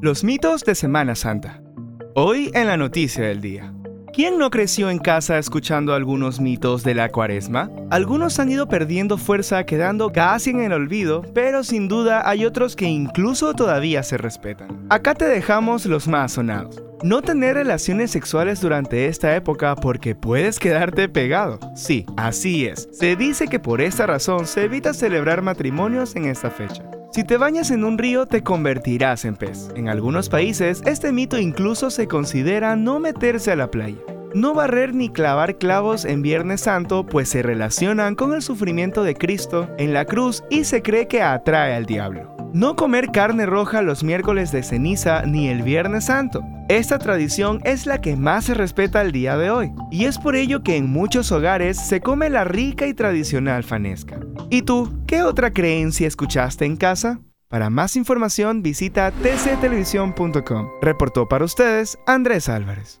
Los mitos de Semana Santa. Hoy en la noticia del día. ¿Quién no creció en casa escuchando algunos mitos de la cuaresma? Algunos han ido perdiendo fuerza quedando casi en el olvido, pero sin duda hay otros que incluso todavía se respetan. Acá te dejamos los más sonados. No tener relaciones sexuales durante esta época porque puedes quedarte pegado. Sí, así es. Se dice que por esta razón se evita celebrar matrimonios en esta fecha. Si te bañas en un río te convertirás en pez. En algunos países este mito incluso se considera no meterse a la playa. No barrer ni clavar clavos en Viernes Santo pues se relacionan con el sufrimiento de Cristo en la cruz y se cree que atrae al diablo. No comer carne roja los miércoles de ceniza ni el Viernes Santo. Esta tradición es la que más se respeta al día de hoy, y es por ello que en muchos hogares se come la rica y tradicional fanesca. ¿Y tú, qué otra creencia escuchaste en casa? Para más información visita tctelevisión.com. Reportó para ustedes Andrés Álvarez.